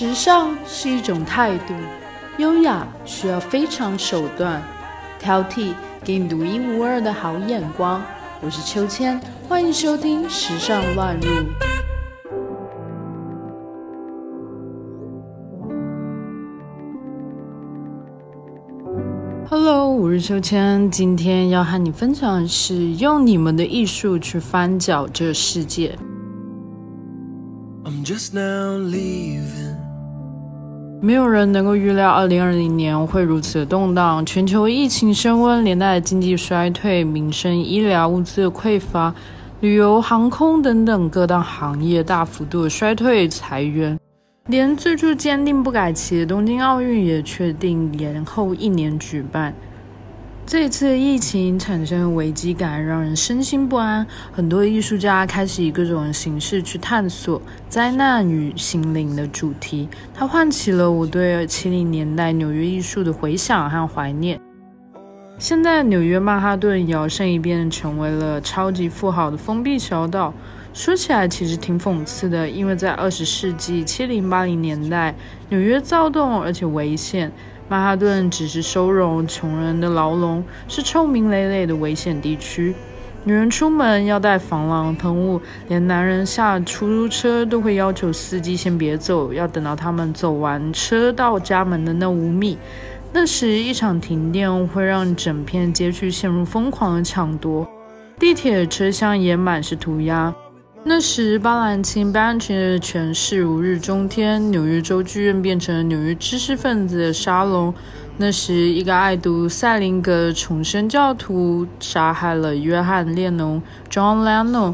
时尚是一种态度，优雅需要非常手段，挑剔给你独一无二的好眼光。我是秋千，欢迎收听《时尚乱入》。Hello，我是秋千，今天要和你分享的是用你们的艺术去翻搅这世界。I'm just now leaving. 没有人能够预料二零二零年会如此的动荡，全球疫情升温，连带经济衰退，民生医疗物资匮乏，旅游、航空等等各大行业大幅度的衰退、裁员，连最初坚定不改期的东京奥运也确定延后一年举办。这次疫情产生的危机感让人身心不安，很多艺术家开始以各种形式去探索灾难与心灵的主题。它唤起了我对七零年代纽约艺术的回想和怀念。现在纽约曼哈顿摇身一变成为了超级富豪的封闭小岛，说起来其实挺讽刺的，因为在二十世纪七零八零年代，纽约躁动而且危险。曼哈顿只是收容穷人的牢笼，是臭名累累的危险地区。女人出门要带防狼喷雾，连男人下出租车都会要求司机先别走，要等到他们走完车到家门的那五米。那时，一场停电会让整片街区陷入疯狂的抢夺，地铁车厢也满是涂鸦。那时，巴兰钦、巴兰钦的权势如日中天，纽约州剧院变成了纽约知识分子的沙龙。那时，一个爱读塞林格的重生教徒杀害了约翰列侬 （John Lennon）。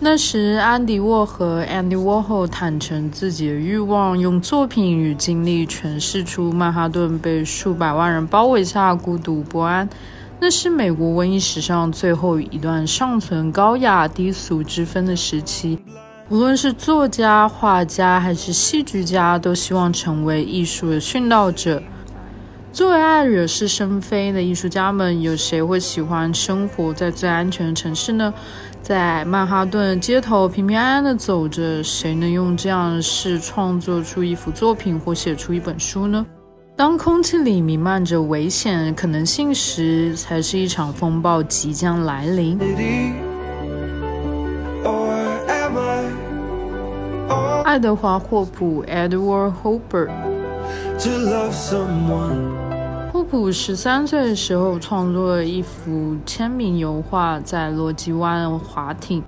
那时，安迪沃和 Andy Warhol 坦诚自己的欲望，用作品与经历诠释出曼哈顿被数百万人包围下孤独不安。那是美国文艺史上最后一段尚存高雅低俗之分的时期。无论是作家、画家还是戏剧家，都希望成为艺术的殉道者。作为爱惹是生非的艺术家们，有谁会喜欢生活在最安全的城市呢？在曼哈顿街头平平安安的走着，谁能用这样的事创作出一幅作品或写出一本书呢？当空气里弥漫着危险可能性时，才是一场风暴即将来临。爱德华·霍普 （Edward Hopper）。霍普十三岁的时候创作了一幅签名油画，在洛基湾划艇。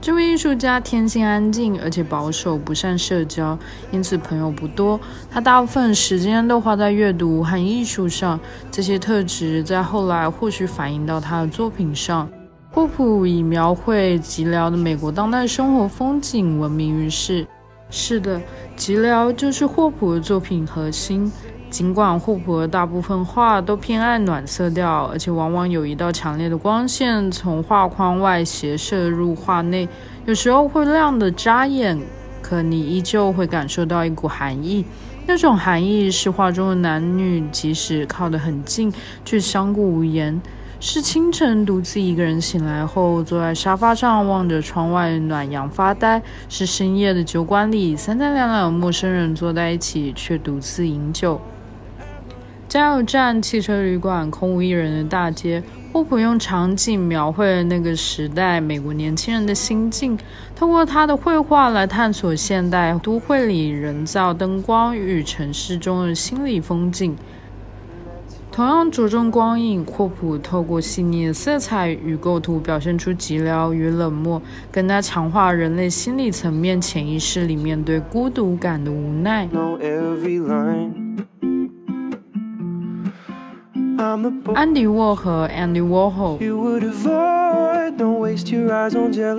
这位艺术家天性安静，而且保守，不善社交，因此朋友不多。他大部分时间都花在阅读和艺术上。这些特质在后来或许反映到他的作品上。霍普以描绘吉辽的美国当代生活风景闻名于世。是的，吉辽就是霍普的作品核心。尽管霍普的大部分画都偏爱暖色调，而且往往有一道强烈的光线从画框外斜射入画内，有时候会亮得扎眼，可你依旧会感受到一股寒意。那种寒意是画中的男女即使靠得很近，却相顾无言；是清晨独自一个人醒来后，坐在沙发上望着窗外暖阳发呆；是深夜的酒馆里，三三两两陌生人坐在一起，却独自饮酒。加油站、汽车旅馆、空无一人的大街，霍普用场景描绘了那个时代美国年轻人的心境，通过他的绘画来探索现代都会里人造灯光与城市中的心理风景。同样着重光影，霍普透过细腻的色彩与构图，表现出寂寥与冷漠，更加强化人类心理层面潜意识里面对孤独感的无奈。Andy Warhol。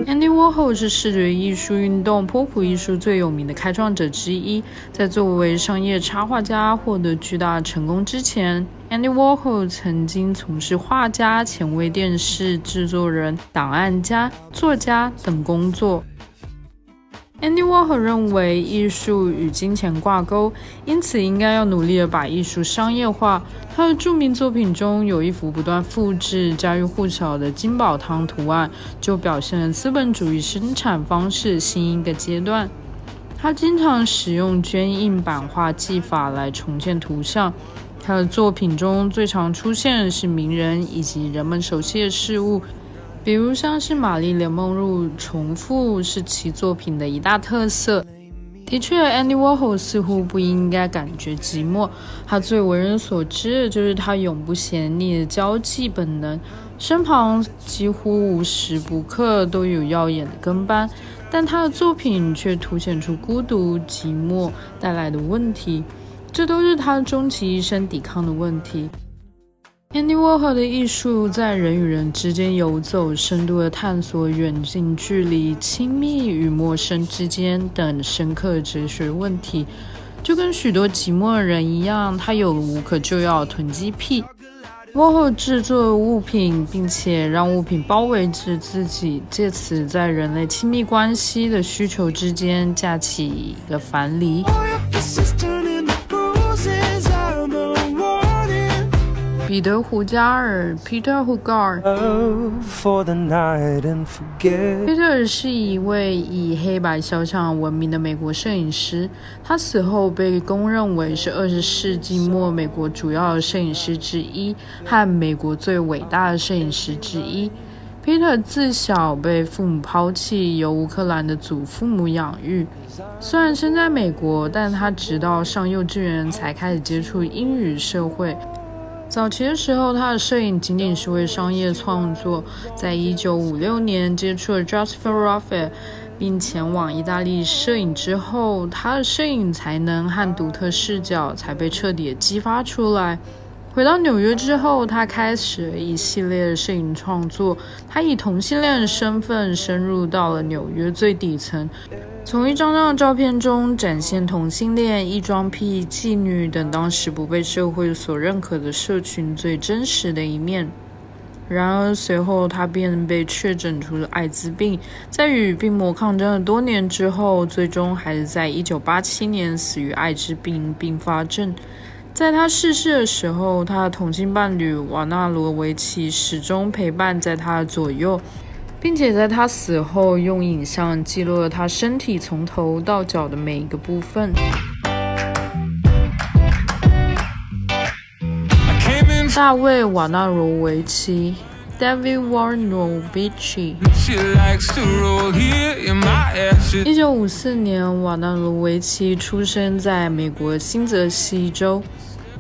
Andy Warhol 是视觉艺术运动、波普艺术最有名的开创者之一。在作为商业插画家获得巨大成功之前，Andy Warhol 曾经从事画家、前卫电视制作人、档案家、作家等工作。Andy Warhol 认为艺术与金钱挂钩，因此应该要努力的把艺术商业化。他的著名作品中有一幅不断复制、家喻户晓的金宝汤图案，就表现了资本主义生产方式新一个阶段。他经常使用捐印版画技法来重建图像。他的作品中最常出现的是名人以及人们熟悉的事物，比如像是玛丽莲梦露，重复是其作品的一大特色。的确，Andy Warhol 似乎不应该感觉寂寞。他最为人所知的就是他永不嫌腻的交际本能，身旁几乎无时不刻都有耀眼的跟班。但他的作品却凸显出孤独、寂寞带来的问题，这都是他终其一生抵抗的问题。Andy Warhol 的艺术在人与人之间游走，深度的探索远近距离、亲密与陌生之间等深刻哲学问题。就跟许多寂寞的人一样，他有无可救药囤积癖。Warhol 制作物品，并且让物品包围着自己，借此在人类亲密关系的需求之间架起一个樊篱。彼得·胡加尔 （Peter Hugard）。Peter 是一位以黑白肖像闻名的美国摄影师。他死后被公认为是二十世纪末美国主要摄影师之一和美国最伟大的摄影师之一。Peter 自小被父母抛弃，由乌克兰的祖父母养育。虽然身在美国，但他直到上幼稚园才开始接触英语社会。早期的时候，他的摄影仅仅是为商业创作。在一九五六年接触了 Joseph Raffel，并前往意大利摄影之后，他的摄影才能和独特视角才被彻底激发出来。回到纽约之后，他开始一系列的摄影创作。他以同性恋的身份深入到了纽约最底层。从一张张的照片中展现同性恋、异装癖、妓女等当时不被社会所认可的社群最真实的一面。然而，随后他便被确诊出了艾滋病，在与病魔抗争了多年之后，最终还是在1987年死于艾滋病并发症。在他逝世的时候，他的同性伴侣瓦纳罗维奇始终陪伴在他的左右。并且在他死后，用影像记录了他身体从头到脚的每一个部分。大卫·瓦纳罗维奇 （David Warnovich）。一九五四年，瓦纳卢维奇出生在美国新泽西州。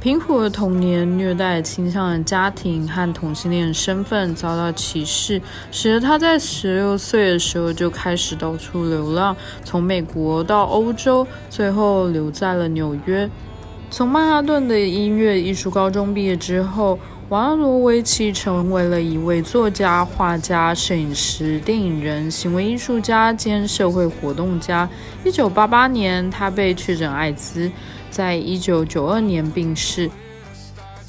贫苦的童年、虐待倾向的家庭和同性恋身份遭到歧视，使得他在十六岁的时候就开始到处流浪，从美国到欧洲，最后留在了纽约。从曼哈顿的音乐艺术高中毕业之后，瓦罗维奇成为了一位作家、画家、摄影师、电影人、行为艺术家兼社会活动家。一九八八年，他被确诊艾滋。在一九九二年病逝。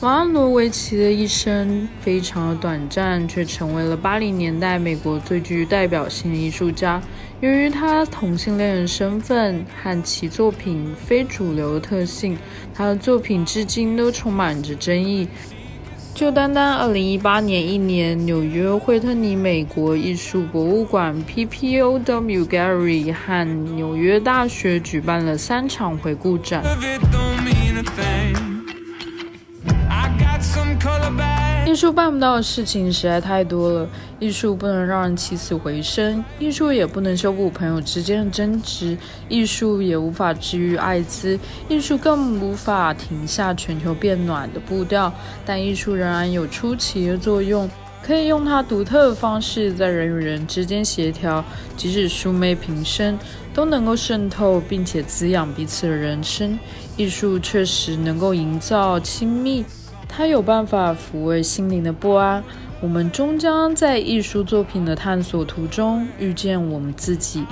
瓦罗维奇的一生非常的短暂，却成为了八零年代美国最具代表性的艺术家。由于他同性恋的身份和其作品非主流的特性，他的作品至今都充满着争议。就单单二零一八年一年，纽约惠特尼美国艺术博物馆 （PPOW Gallery） 和纽约大学举办了三场回顾展。艺术办不到的事情实在太多了。艺术不能让人起死回生，艺术也不能修补朋友之间的争执，艺术也无法治愈艾滋，艺术更无法停下全球变暖的步调。但艺术仍然有出奇的作用，可以用它独特的方式在人与人之间协调，即使素昧平生，都能够渗透并且滋养彼此的人生。艺术确实能够营造亲密。它有办法抚慰心灵的不安。我们终将在艺术作品的探索途中遇见我们自己。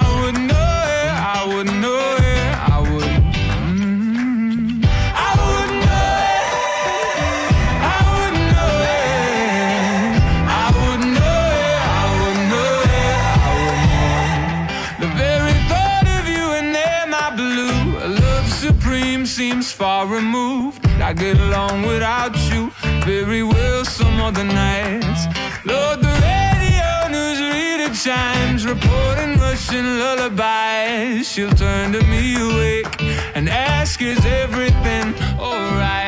I get along without you very well some other nights. Lord, the radio news read chimes reporting Russian lullabies. She'll turn to me awake and ask, Is everything alright?